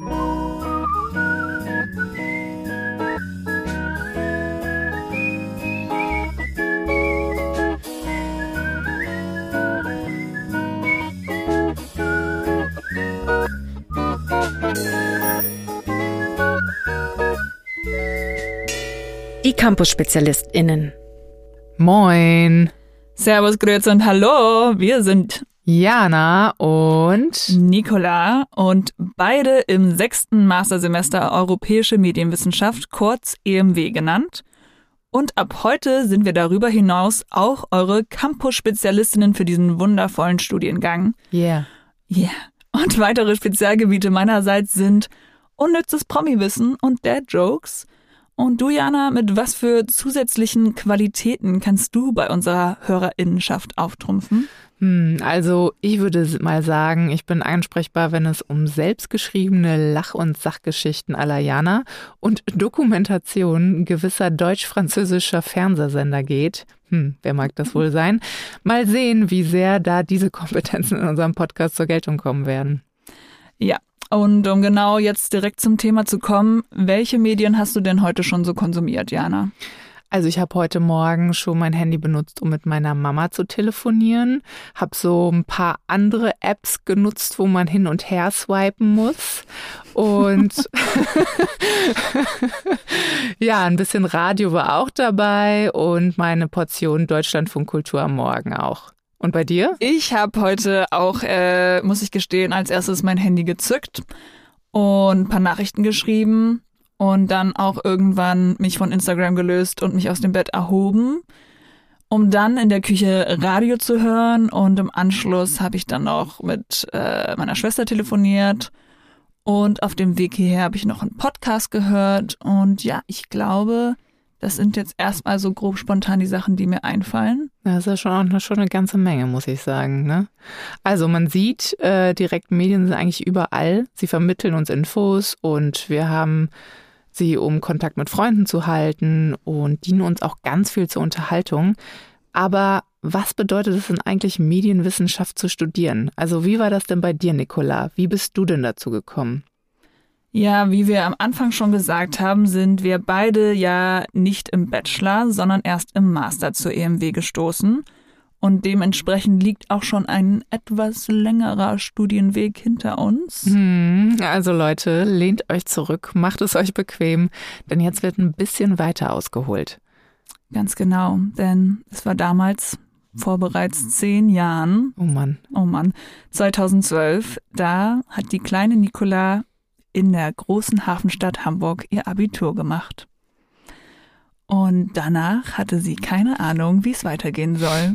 Die Campus-SpezialistInnen. Moin. Servus, Grüezi und Hallo. Wir sind Jana und Nicola und beide im sechsten Mastersemester Europäische Medienwissenschaft, kurz EMW genannt. Und ab heute sind wir darüber hinaus auch eure Campus-Spezialistinnen für diesen wundervollen Studiengang. Yeah. Yeah. Und weitere Spezialgebiete meinerseits sind unnützes Promi-Wissen und Dad-Jokes – und du, Jana, mit was für zusätzlichen Qualitäten kannst du bei unserer Hörerinnenschaft auftrumpfen? Hm, also ich würde mal sagen, ich bin ansprechbar, wenn es um selbstgeschriebene Lach- und Sachgeschichten la Jana und Dokumentation gewisser deutsch-französischer Fernsehsender geht. Hm, wer mag das wohl sein? Mal sehen, wie sehr da diese Kompetenzen in unserem Podcast zur Geltung kommen werden. Ja, und um genau jetzt direkt zum Thema zu kommen, welche Medien hast du denn heute schon so konsumiert, Jana? Also ich habe heute Morgen schon mein Handy benutzt, um mit meiner Mama zu telefonieren. Habe so ein paar andere Apps genutzt, wo man hin und her swipen muss. Und ja, ein bisschen Radio war auch dabei und meine Portion Deutschlandfunkkultur am Morgen auch. Und bei dir? Ich habe heute auch, äh, muss ich gestehen, als erstes mein Handy gezückt und ein paar Nachrichten geschrieben und dann auch irgendwann mich von Instagram gelöst und mich aus dem Bett erhoben, um dann in der Küche Radio zu hören und im Anschluss habe ich dann noch mit äh, meiner Schwester telefoniert und auf dem Weg hierher habe ich noch einen Podcast gehört und ja, ich glaube, das sind jetzt erstmal so grob spontan die Sachen, die mir einfallen. Das ist ja schon, auch eine, schon eine ganze Menge, muss ich sagen. Ne? Also man sieht, äh, direkt Medien sind eigentlich überall. Sie vermitteln uns Infos und wir haben sie, um Kontakt mit Freunden zu halten und dienen uns auch ganz viel zur Unterhaltung. Aber was bedeutet es denn eigentlich, Medienwissenschaft zu studieren? Also wie war das denn bei dir, Nicola? Wie bist du denn dazu gekommen? Ja, wie wir am Anfang schon gesagt haben, sind wir beide ja nicht im Bachelor, sondern erst im Master zur EMW gestoßen. Und dementsprechend liegt auch schon ein etwas längerer Studienweg hinter uns. Hm, also Leute, lehnt euch zurück, macht es euch bequem, denn jetzt wird ein bisschen weiter ausgeholt. Ganz genau, denn es war damals vor bereits zehn Jahren. Oh Mann. Oh Mann. 2012, da hat die kleine Nicola in der großen Hafenstadt Hamburg ihr Abitur gemacht. Und danach hatte sie keine Ahnung, wie es weitergehen soll.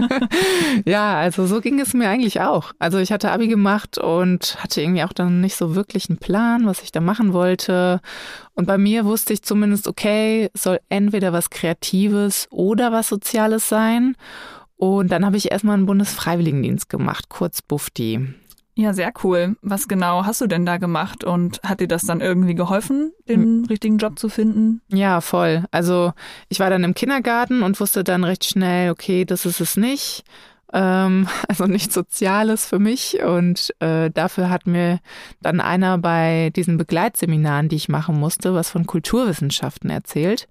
ja, also so ging es mir eigentlich auch. Also ich hatte Abi gemacht und hatte irgendwie auch dann nicht so wirklich einen Plan, was ich da machen wollte. Und bei mir wusste ich zumindest, okay, soll entweder was Kreatives oder was Soziales sein. Und dann habe ich erstmal einen Bundesfreiwilligendienst gemacht, kurz Bufti. Ja, sehr cool. Was genau hast du denn da gemacht und hat dir das dann irgendwie geholfen, den hm. richtigen Job zu finden? Ja, voll. Also ich war dann im Kindergarten und wusste dann recht schnell, okay, das ist es nicht. Ähm, also nichts Soziales für mich. Und äh, dafür hat mir dann einer bei diesen Begleitseminaren, die ich machen musste, was von Kulturwissenschaften erzählt.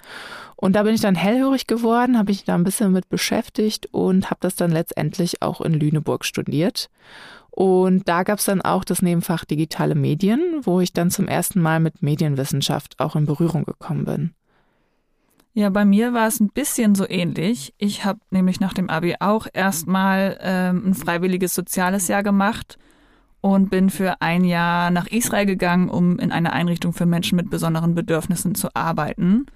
Und da bin ich dann hellhörig geworden, habe ich da ein bisschen mit beschäftigt und habe das dann letztendlich auch in Lüneburg studiert. Und da gab es dann auch das Nebenfach digitale Medien, wo ich dann zum ersten Mal mit Medienwissenschaft auch in Berührung gekommen bin. Ja, bei mir war es ein bisschen so ähnlich. Ich habe nämlich nach dem Abi auch erstmal ähm, ein freiwilliges soziales Jahr gemacht und bin für ein Jahr nach Israel gegangen, um in einer Einrichtung für Menschen mit besonderen Bedürfnissen zu arbeiten.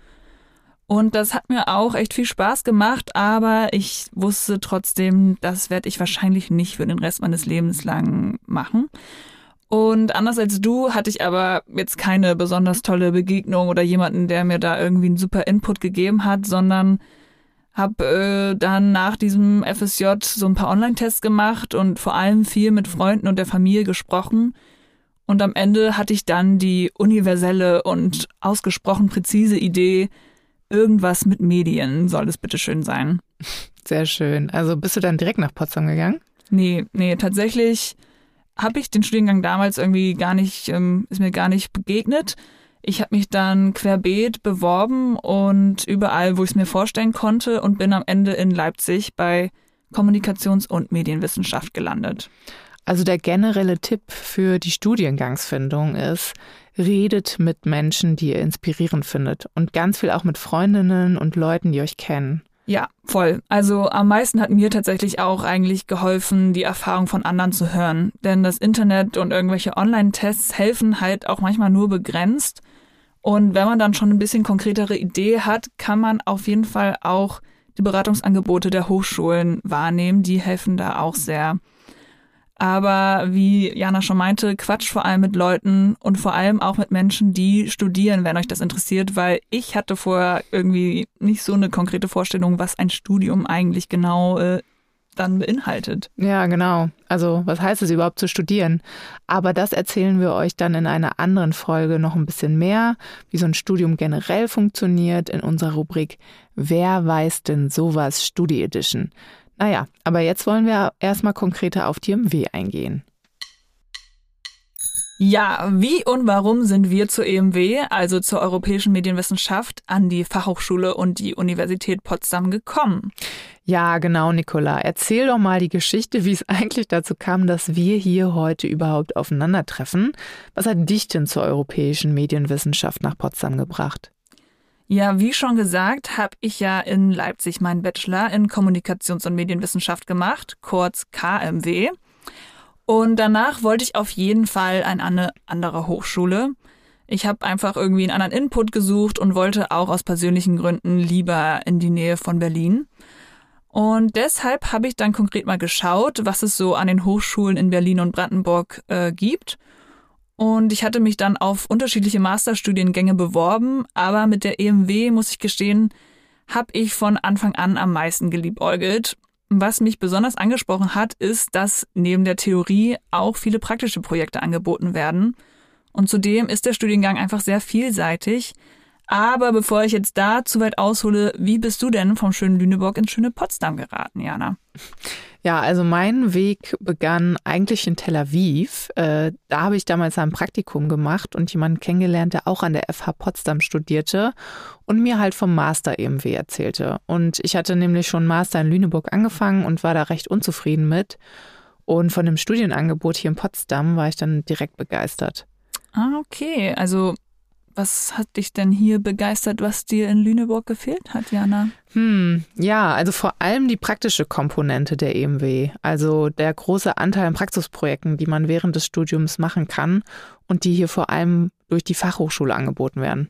Und das hat mir auch echt viel Spaß gemacht, aber ich wusste trotzdem, das werde ich wahrscheinlich nicht für den Rest meines Lebens lang machen. Und anders als du hatte ich aber jetzt keine besonders tolle Begegnung oder jemanden, der mir da irgendwie einen super Input gegeben hat, sondern habe äh, dann nach diesem FSJ so ein paar Online-Tests gemacht und vor allem viel mit Freunden und der Familie gesprochen. Und am Ende hatte ich dann die universelle und ausgesprochen präzise Idee, Irgendwas mit Medien soll es bitte schön sein. Sehr schön. Also bist du dann direkt nach Potsdam gegangen? Nee, nee, tatsächlich habe ich den Studiengang damals irgendwie gar nicht, ähm, ist mir gar nicht begegnet. Ich habe mich dann querbeet beworben und überall, wo ich es mir vorstellen konnte und bin am Ende in Leipzig bei Kommunikations- und Medienwissenschaft gelandet. Also der generelle Tipp für die Studiengangsfindung ist, redet mit Menschen, die ihr inspirierend findet und ganz viel auch mit Freundinnen und Leuten, die euch kennen. Ja, voll. Also am meisten hat mir tatsächlich auch eigentlich geholfen, die Erfahrung von anderen zu hören. Denn das Internet und irgendwelche Online-Tests helfen halt auch manchmal nur begrenzt. Und wenn man dann schon ein bisschen konkretere Idee hat, kann man auf jeden Fall auch die Beratungsangebote der Hochschulen wahrnehmen. Die helfen da auch sehr. Aber wie Jana schon meinte, Quatsch vor allem mit Leuten und vor allem auch mit Menschen, die studieren, wenn euch das interessiert, weil ich hatte vorher irgendwie nicht so eine konkrete Vorstellung, was ein Studium eigentlich genau äh, dann beinhaltet. Ja, genau. Also was heißt es überhaupt zu studieren? Aber das erzählen wir euch dann in einer anderen Folge noch ein bisschen mehr, wie so ein Studium generell funktioniert in unserer Rubrik Wer weiß denn sowas Studi Edition? Naja, aber jetzt wollen wir erstmal konkreter auf die MW eingehen. Ja, wie und warum sind wir zur EMW, also zur Europäischen Medienwissenschaft, an die Fachhochschule und die Universität Potsdam gekommen? Ja, genau, Nicola. Erzähl doch mal die Geschichte, wie es eigentlich dazu kam, dass wir hier heute überhaupt aufeinandertreffen. Was hat dich denn zur Europäischen Medienwissenschaft nach Potsdam gebracht? Ja, wie schon gesagt, habe ich ja in Leipzig meinen Bachelor in Kommunikations- und Medienwissenschaft gemacht, kurz KMW. Und danach wollte ich auf jeden Fall an eine andere Hochschule. Ich habe einfach irgendwie einen anderen Input gesucht und wollte auch aus persönlichen Gründen lieber in die Nähe von Berlin. Und deshalb habe ich dann konkret mal geschaut, was es so an den Hochschulen in Berlin und Brandenburg äh, gibt und ich hatte mich dann auf unterschiedliche Masterstudiengänge beworben, aber mit der EMW, muss ich gestehen, habe ich von Anfang an am meisten geliebäugelt. Was mich besonders angesprochen hat, ist, dass neben der Theorie auch viele praktische Projekte angeboten werden. Und zudem ist der Studiengang einfach sehr vielseitig. Aber bevor ich jetzt da zu weit aushole, wie bist du denn vom schönen Lüneburg ins schöne Potsdam geraten, Jana? Ja, also mein Weg begann eigentlich in Tel Aviv. Äh, da habe ich damals ein Praktikum gemacht und jemanden kennengelernt, der auch an der FH Potsdam studierte und mir halt vom Master EMW erzählte. Und ich hatte nämlich schon Master in Lüneburg angefangen und war da recht unzufrieden mit. Und von dem Studienangebot hier in Potsdam war ich dann direkt begeistert. Ah, okay. Also was hat dich denn hier begeistert, was dir in Lüneburg gefehlt hat, Jana? Hm, ja, also vor allem die praktische Komponente der EMW, also der große Anteil an Praxisprojekten, die man während des Studiums machen kann und die hier vor allem durch die Fachhochschule angeboten werden.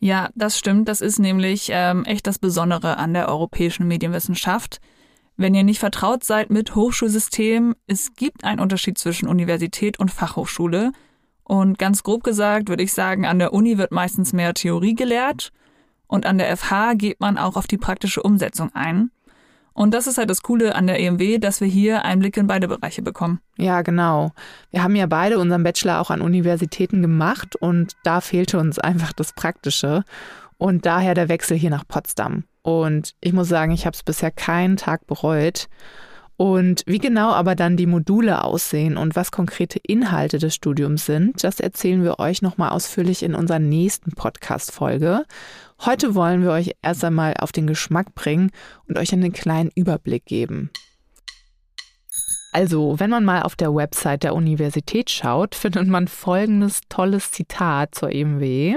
Ja, das stimmt. Das ist nämlich ähm, echt das Besondere an der europäischen Medienwissenschaft. Wenn ihr nicht vertraut seid mit Hochschulsystemen, es gibt einen Unterschied zwischen Universität und Fachhochschule. Und ganz grob gesagt würde ich sagen, an der Uni wird meistens mehr Theorie gelehrt und an der FH geht man auch auf die praktische Umsetzung ein. Und das ist halt das Coole an der EMW, dass wir hier Einblick in beide Bereiche bekommen. Ja, genau. Wir haben ja beide unseren Bachelor auch an Universitäten gemacht und da fehlte uns einfach das Praktische und daher der Wechsel hier nach Potsdam. Und ich muss sagen, ich habe es bisher keinen Tag bereut. Und wie genau aber dann die Module aussehen und was konkrete Inhalte des Studiums sind, das erzählen wir euch nochmal ausführlich in unserer nächsten Podcast-Folge. Heute wollen wir euch erst einmal auf den Geschmack bringen und euch einen kleinen Überblick geben. Also, wenn man mal auf der Website der Universität schaut, findet man folgendes tolles Zitat zur EMW.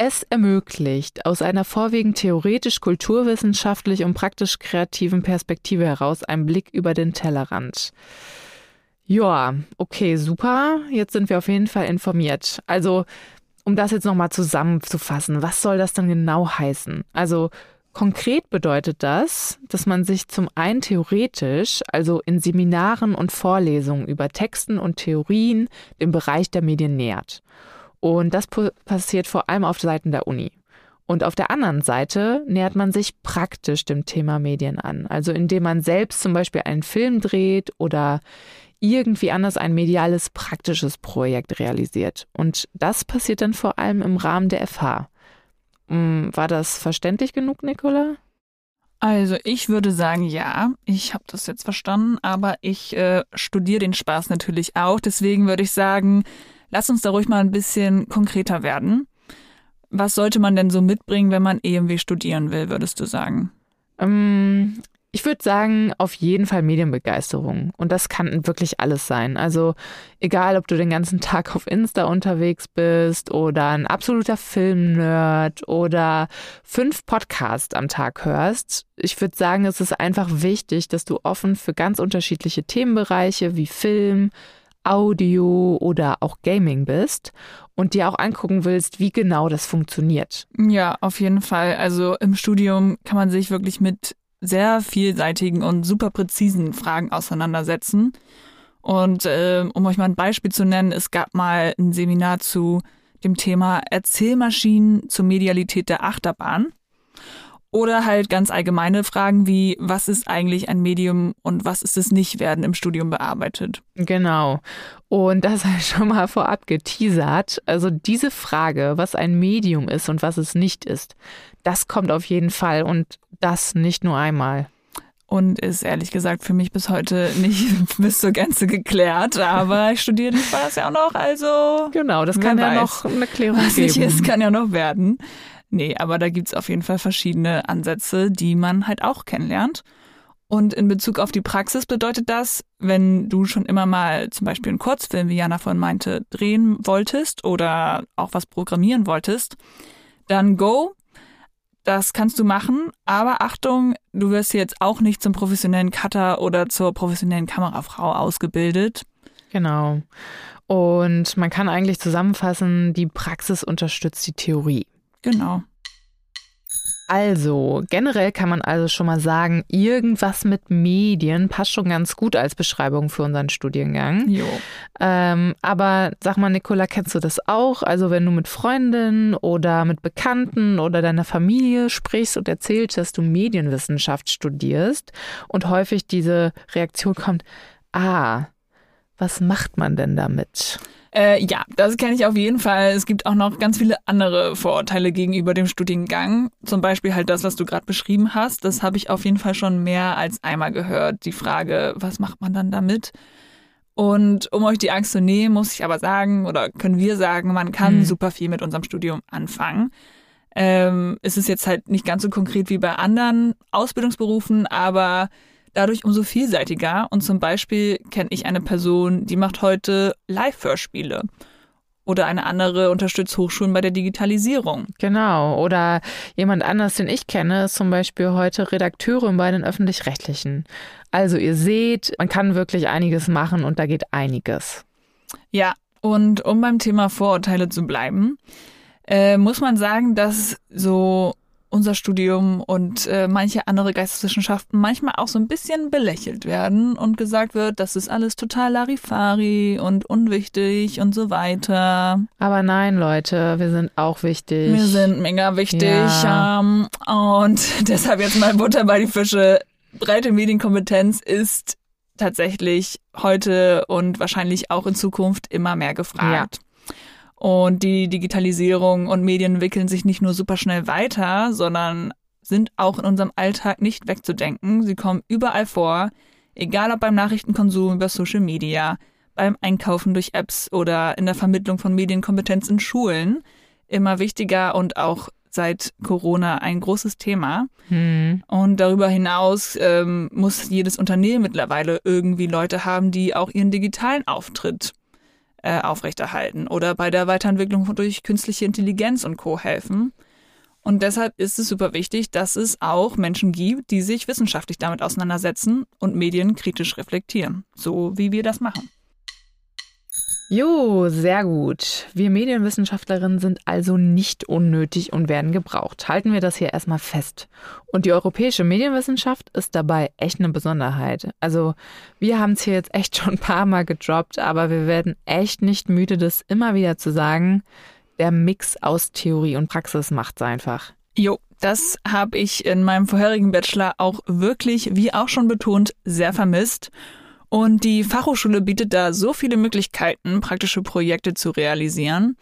Es ermöglicht, aus einer vorwiegend theoretisch-kulturwissenschaftlich und praktisch-kreativen Perspektive heraus einen Blick über den Tellerrand. Ja, okay, super. Jetzt sind wir auf jeden Fall informiert. Also, um das jetzt nochmal zusammenzufassen, was soll das dann genau heißen? Also, konkret bedeutet das, dass man sich zum einen theoretisch, also in Seminaren und Vorlesungen über Texten und Theorien dem Bereich der Medien nähert. Und das passiert vor allem auf Seiten der Uni. Und auf der anderen Seite nähert man sich praktisch dem Thema Medien an. Also indem man selbst zum Beispiel einen Film dreht oder irgendwie anders ein mediales, praktisches Projekt realisiert. Und das passiert dann vor allem im Rahmen der FH. Hm, war das verständlich genug, Nicola? Also ich würde sagen, ja, ich habe das jetzt verstanden, aber ich äh, studiere den Spaß natürlich auch. Deswegen würde ich sagen, lass uns da ruhig mal ein bisschen konkreter werden. Was sollte man denn so mitbringen, wenn man EMW studieren will, würdest du sagen? Ähm, ich würde sagen, auf jeden Fall Medienbegeisterung. Und das kann wirklich alles sein. Also egal, ob du den ganzen Tag auf Insta unterwegs bist oder ein absoluter Filmnerd oder fünf Podcasts am Tag hörst. Ich würde sagen, es ist einfach wichtig, dass du offen für ganz unterschiedliche Themenbereiche wie Film, Audio oder auch Gaming bist und dir auch angucken willst, wie genau das funktioniert. Ja, auf jeden Fall. Also im Studium kann man sich wirklich mit sehr vielseitigen und super präzisen Fragen auseinandersetzen. Und äh, um euch mal ein Beispiel zu nennen, es gab mal ein Seminar zu dem Thema Erzählmaschinen zur Medialität der Achterbahn. Oder halt ganz allgemeine Fragen wie, was ist eigentlich ein Medium und was ist es nicht, werden im Studium bearbeitet. Genau. Und das halt schon mal vorab geteasert. Also diese Frage, was ein Medium ist und was es nicht ist, das kommt auf jeden Fall und das nicht nur einmal. Und ist ehrlich gesagt für mich bis heute nicht bis zur Gänze geklärt. Aber ich studiere den Spaß ja auch noch, also. Genau, das kann ja noch eine Klärung was geben. Was nicht ist, kann ja noch werden. Nee, aber da gibt's auf jeden Fall verschiedene Ansätze, die man halt auch kennenlernt. Und in Bezug auf die Praxis bedeutet das, wenn du schon immer mal zum Beispiel einen Kurzfilm, wie Jana von meinte, drehen wolltest oder auch was programmieren wolltest, dann go. Das kannst du machen, aber Achtung, du wirst jetzt auch nicht zum professionellen Cutter oder zur professionellen Kamerafrau ausgebildet. Genau. Und man kann eigentlich zusammenfassen, die Praxis unterstützt die Theorie. Genau. Also, generell kann man also schon mal sagen, irgendwas mit Medien passt schon ganz gut als Beschreibung für unseren Studiengang. Jo. Ähm, aber sag mal, Nicola, kennst du das auch? Also, wenn du mit Freundinnen oder mit Bekannten oder deiner Familie sprichst und erzählst, dass du Medienwissenschaft studierst und häufig diese Reaktion kommt, ah, was macht man denn damit? Äh, ja, das kenne ich auf jeden Fall. Es gibt auch noch ganz viele andere Vorurteile gegenüber dem Studiengang. Zum Beispiel halt das, was du gerade beschrieben hast. Das habe ich auf jeden Fall schon mehr als einmal gehört. Die Frage, was macht man dann damit? Und um euch die Angst zu nehmen, muss ich aber sagen, oder können wir sagen, man kann mhm. super viel mit unserem Studium anfangen. Ähm, es ist jetzt halt nicht ganz so konkret wie bei anderen Ausbildungsberufen, aber dadurch umso vielseitiger. Und zum Beispiel kenne ich eine Person, die macht heute Live-Hörspiele. Oder eine andere unterstützt Hochschulen bei der Digitalisierung. Genau. Oder jemand anders, den ich kenne, ist zum Beispiel heute Redakteurin bei den Öffentlich-Rechtlichen. Also ihr seht, man kann wirklich einiges machen und da geht einiges. Ja, und um beim Thema Vorurteile zu bleiben, äh, muss man sagen, dass so unser Studium und äh, manche andere Geisteswissenschaften manchmal auch so ein bisschen belächelt werden und gesagt wird, das ist alles total Larifari und unwichtig und so weiter. Aber nein, Leute, wir sind auch wichtig. Wir sind mega wichtig. Ja. Ähm, und deshalb jetzt mal Butter bei die Fische. Breite Medienkompetenz ist tatsächlich heute und wahrscheinlich auch in Zukunft immer mehr gefragt. Ja. Und die Digitalisierung und Medien entwickeln sich nicht nur super schnell weiter, sondern sind auch in unserem Alltag nicht wegzudenken. Sie kommen überall vor, egal ob beim Nachrichtenkonsum über Social Media, beim Einkaufen durch Apps oder in der Vermittlung von Medienkompetenz in Schulen. Immer wichtiger und auch seit Corona ein großes Thema. Hm. Und darüber hinaus ähm, muss jedes Unternehmen mittlerweile irgendwie Leute haben, die auch ihren digitalen Auftritt äh, aufrechterhalten oder bei der Weiterentwicklung durch künstliche Intelligenz und Co. helfen. Und deshalb ist es super wichtig, dass es auch Menschen gibt, die sich wissenschaftlich damit auseinandersetzen und Medien kritisch reflektieren, so wie wir das machen. Jo, sehr gut. Wir Medienwissenschaftlerinnen sind also nicht unnötig und werden gebraucht. Halten wir das hier erstmal fest. Und die europäische Medienwissenschaft ist dabei echt eine Besonderheit. Also wir haben es hier jetzt echt schon ein paar Mal gedroppt, aber wir werden echt nicht müde, das immer wieder zu sagen. Der Mix aus Theorie und Praxis macht's einfach. Jo, das habe ich in meinem vorherigen Bachelor auch wirklich, wie auch schon betont, sehr vermisst. Und die Fachhochschule bietet da so viele Möglichkeiten, praktische Projekte zu realisieren.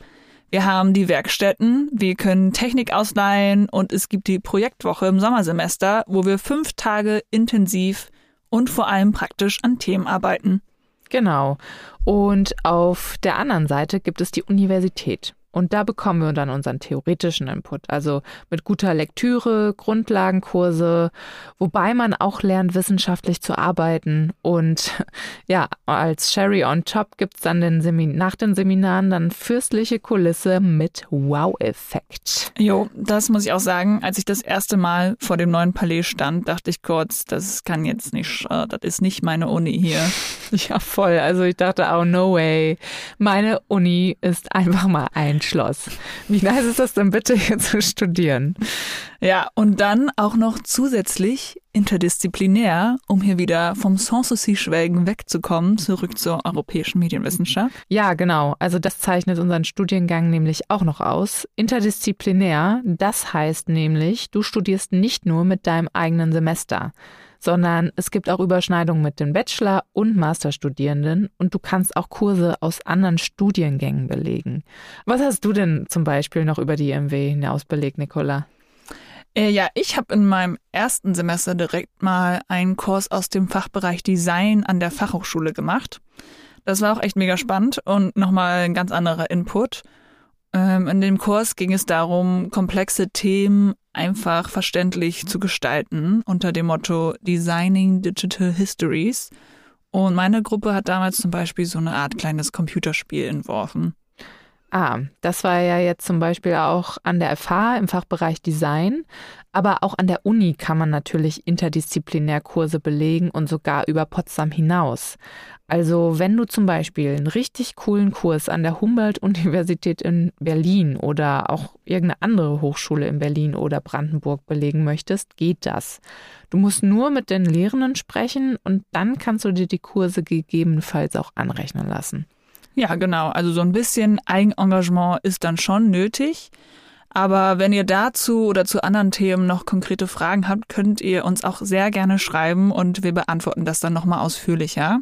Wir haben die Werkstätten, wir können Technik ausleihen und es gibt die Projektwoche im Sommersemester, wo wir fünf Tage intensiv und vor allem praktisch an Themen arbeiten. Genau. Und auf der anderen Seite gibt es die Universität. Und da bekommen wir dann unseren theoretischen Input, also mit guter Lektüre, Grundlagenkurse, wobei man auch lernt, wissenschaftlich zu arbeiten. Und ja, als Sherry on top gibt's dann den nach den Seminaren dann fürstliche Kulisse mit Wow-Effekt. Jo, das muss ich auch sagen. Als ich das erste Mal vor dem neuen Palais stand, dachte ich kurz, das kann jetzt nicht, äh, das ist nicht meine Uni hier. Ja, voll. Also ich dachte, oh no way. Meine Uni ist einfach mal ein Schloss. Wie nice ist das denn bitte hier zu studieren? Ja, und dann auch noch zusätzlich interdisziplinär, um hier wieder vom Sanssouci-Schwelgen wegzukommen, zurück zur europäischen Medienwissenschaft. Ja, genau. Also das zeichnet unseren Studiengang nämlich auch noch aus. Interdisziplinär, das heißt nämlich, du studierst nicht nur mit deinem eigenen Semester sondern es gibt auch Überschneidungen mit den Bachelor- und Masterstudierenden und du kannst auch Kurse aus anderen Studiengängen belegen. Was hast du denn zum Beispiel noch über die IMW hinaus belegt, Nicola? Äh, ja, ich habe in meinem ersten Semester direkt mal einen Kurs aus dem Fachbereich Design an der Fachhochschule gemacht. Das war auch echt mega spannend und nochmal ein ganz anderer Input. Ähm, in dem Kurs ging es darum, komplexe Themen einfach verständlich zu gestalten unter dem Motto Designing Digital Histories. Und meine Gruppe hat damals zum Beispiel so eine Art kleines Computerspiel entworfen. Ah, das war ja jetzt zum Beispiel auch an der FH im Fachbereich Design, aber auch an der Uni kann man natürlich interdisziplinär Kurse belegen und sogar über Potsdam hinaus. Also wenn du zum Beispiel einen richtig coolen Kurs an der Humboldt-Universität in Berlin oder auch irgendeine andere Hochschule in Berlin oder Brandenburg belegen möchtest, geht das. Du musst nur mit den Lehrenden sprechen und dann kannst du dir die Kurse gegebenenfalls auch anrechnen lassen. Ja, genau. Also so ein bisschen Eigenengagement ist dann schon nötig. Aber wenn ihr dazu oder zu anderen Themen noch konkrete Fragen habt, könnt ihr uns auch sehr gerne schreiben und wir beantworten das dann nochmal ausführlicher.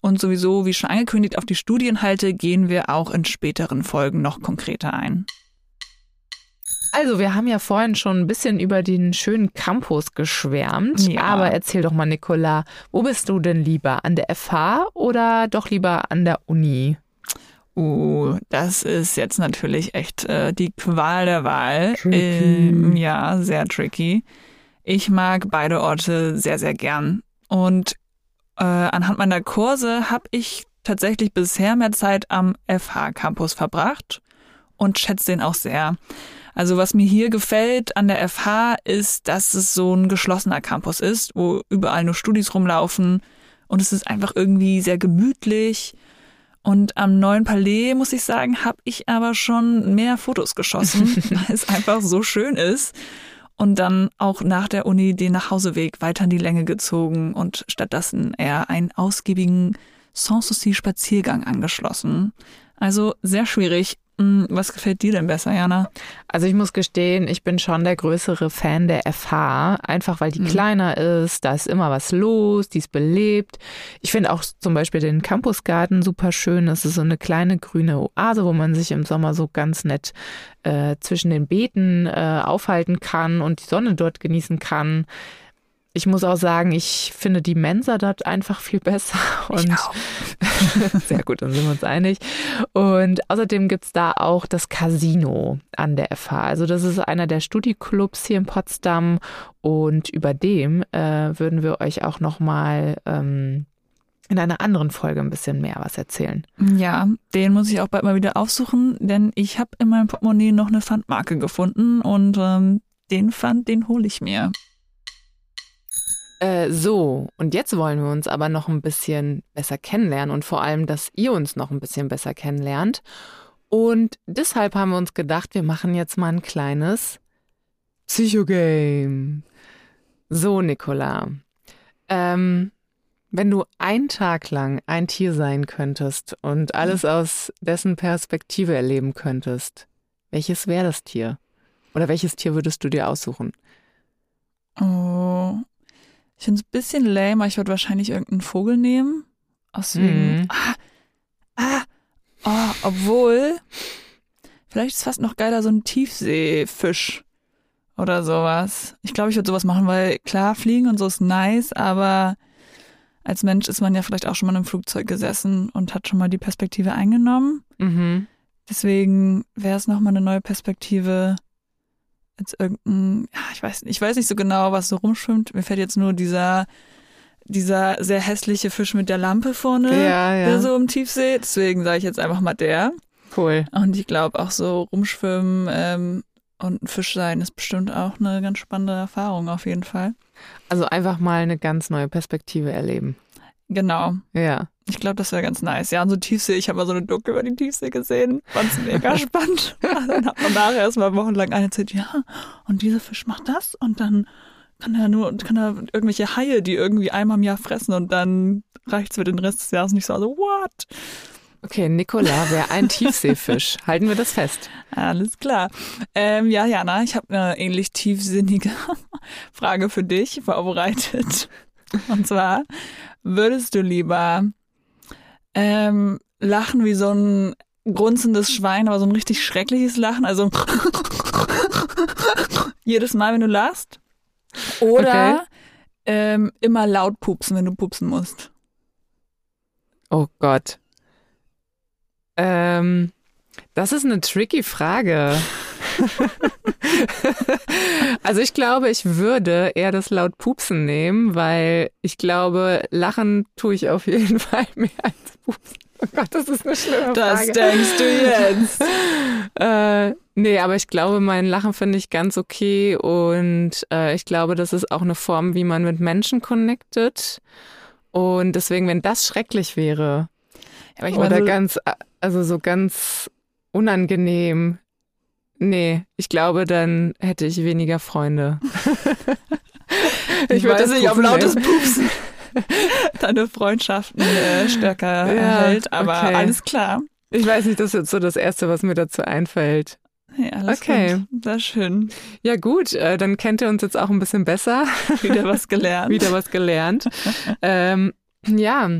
Und sowieso, wie schon angekündigt, auf die Studienhalte gehen wir auch in späteren Folgen noch konkreter ein. Also, wir haben ja vorhin schon ein bisschen über den schönen Campus geschwärmt. Ja. Aber erzähl doch mal, Nicola, wo bist du denn lieber? An der FH oder doch lieber an der Uni? Uh, das ist jetzt natürlich echt äh, die Qual der Wahl. Ähm, ja, sehr tricky. Ich mag beide Orte sehr, sehr gern. Und äh, anhand meiner Kurse habe ich tatsächlich bisher mehr Zeit am FH-Campus verbracht und schätze den auch sehr. Also was mir hier gefällt an der FH ist, dass es so ein geschlossener Campus ist, wo überall nur Studis rumlaufen und es ist einfach irgendwie sehr gemütlich. Und am neuen Palais, muss ich sagen, habe ich aber schon mehr Fotos geschossen, weil es einfach so schön ist und dann auch nach der Uni den Nachhauseweg weiter in die Länge gezogen und stattdessen eher einen ausgiebigen Sanssouci-Spaziergang angeschlossen. Also sehr schwierig. Hm, was gefällt dir denn besser, Jana? Also ich muss gestehen, ich bin schon der größere Fan der FH, einfach weil die mhm. kleiner ist, da ist immer was los, die ist belebt. Ich finde auch zum Beispiel den Campusgarten super schön. Es ist so eine kleine grüne Oase, wo man sich im Sommer so ganz nett äh, zwischen den Beeten äh, aufhalten kann und die Sonne dort genießen kann. Ich muss auch sagen, ich finde die Mensa dort einfach viel besser. Und sehr gut, dann sind wir uns einig. Und außerdem gibt's da auch das Casino an der FH. Also das ist einer der Studieclubs hier in Potsdam. Und über dem äh, würden wir euch auch nochmal ähm, in einer anderen Folge ein bisschen mehr was erzählen. Ja, den muss ich auch bald mal wieder aufsuchen, denn ich habe in meinem Portemonnaie noch eine Pfandmarke gefunden und ähm, den Pfand, den hole ich mir. Äh, so, und jetzt wollen wir uns aber noch ein bisschen besser kennenlernen und vor allem, dass ihr uns noch ein bisschen besser kennenlernt. Und deshalb haben wir uns gedacht, wir machen jetzt mal ein kleines Psychogame. So, Nicola. Ähm, wenn du einen Tag lang ein Tier sein könntest und alles aus dessen Perspektive erleben könntest, welches wäre das Tier? Oder welches Tier würdest du dir aussuchen? Oh, ich finde es ein bisschen lame, aber ich würde wahrscheinlich irgendeinen Vogel nehmen. Aus dem. Mhm. Ah, ah, oh, obwohl. Vielleicht ist fast noch geiler so ein Tiefseefisch oder sowas. Ich glaube, ich würde sowas machen, weil klar, fliegen und so ist nice, aber als Mensch ist man ja vielleicht auch schon mal im Flugzeug gesessen und hat schon mal die Perspektive eingenommen. Mhm. Deswegen wäre es nochmal eine neue Perspektive. Als irgendein, ja, ich weiß, ich weiß nicht so genau, was so rumschwimmt. Mir fällt jetzt nur dieser, dieser sehr hässliche Fisch mit der Lampe vorne, Ja, ja. der so im Tiefsee. Deswegen sage ich jetzt einfach mal der. Cool. Und ich glaube auch so rumschwimmen ähm, und ein Fisch sein ist bestimmt auch eine ganz spannende Erfahrung auf jeden Fall. Also einfach mal eine ganz neue Perspektive erleben. Genau. Ja. Ich glaube, das wäre ganz nice. Ja, und so Tiefsee, ich habe mal so eine Doku über die Tiefsee gesehen. Fand's mega spannend. dann hat man nachher erstmal wochenlang eine erzählt, ja, und dieser Fisch macht das und dann kann er nur, kann er irgendwelche Haie, die irgendwie einmal im Jahr fressen und dann reicht's für den Rest des Jahres nicht so. Also, what? Okay, Nicola wäre ein Tiefseefisch. Halten wir das fest. Alles klar. Ähm, ja, Jana, ich habe eine ähnlich tiefsinnige Frage für dich vorbereitet. Und zwar, würdest du lieber ähm, lachen wie so ein grunzendes Schwein, aber so ein richtig schreckliches Lachen, also jedes Mal, wenn du lachst? Oder Okay. ähm, immer laut pupsen, wenn du pupsen musst? Oh Gott. Ähm, das ist eine tricky Frage. also ich glaube, ich würde eher das laut Pupsen nehmen, weil ich glaube, lachen tue ich auf jeden Fall mehr als pupsen. Oh Gott, das ist eine schlimme Frage. denkst du jetzt. Äh, nee, aber ich glaube, mein Lachen finde ich ganz okay und äh, ich glaube, das ist auch eine Form, wie man mit Menschen connected. Und deswegen, wenn das schrecklich wäre Ja, aber ich oder meine, ganz, also so ganz unangenehm, nee, ich glaube, dann hätte ich weniger Freunde. Ich würd weiß das nicht, Pupsen lautes. Pupsen deine Freundschaften äh, stärker Ja, hält, aber okay. alles klar. Ich weiß nicht, das ist jetzt so das Erste, was mir dazu einfällt. Ja, alles Okay. gut. Sehr schön. Ja gut, äh, dann kennt ihr uns jetzt auch ein bisschen besser. Wieder was gelernt. Wieder was gelernt. ähm, ja,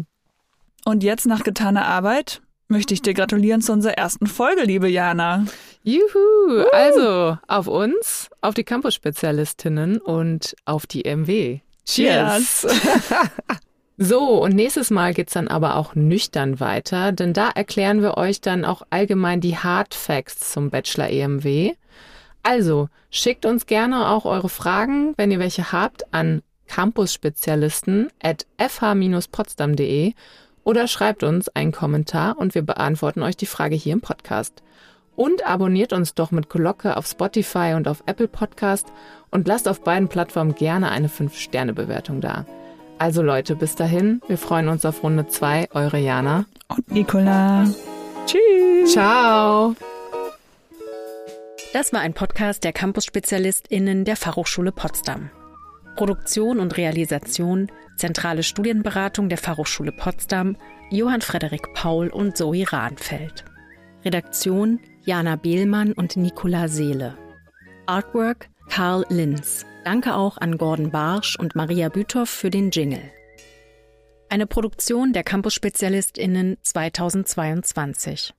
Und jetzt nach getaner Arbeit möchte ich dir gratulieren zu unserer ersten Folge, liebe Jana. Juhu! Also auf uns, auf die Campus-Spezialistinnen und auf die MW. Cheers! so, und nächstes Mal geht's dann aber auch nüchtern weiter, denn da erklären wir euch dann auch allgemein die Hard Facts zum Bachelor EMW. Also, schickt uns gerne auch eure Fragen, wenn ihr welche habt, an campusspezialisten at fh-potsdam.de oder schreibt uns einen Kommentar und wir beantworten euch die Frage hier im Podcast. Und abonniert uns doch mit Glocke auf Spotify und auf Apple Podcast und lasst auf beiden Plattformen gerne eine 5-Sterne-Bewertung da. Also Leute, bis dahin, wir freuen uns auf Runde 2, eure Jana. Und Nicola. Tschüss. Ciao! Das war ein Podcast der Campus-SpezialistInnen der Fachhochschule Potsdam. Produktion und Realisation, zentrale Studienberatung der Fachhochschule Potsdam, Johann Frederik Paul und Zoe Rahnfeld. Redaktion Jana Behlmann und Nicola Seele. Artwork Karl Linz. Danke auch an Gordon Barsch und Maria Büthoff für den Jingle. Eine Produktion der Campus-SpezialistInnen 2022.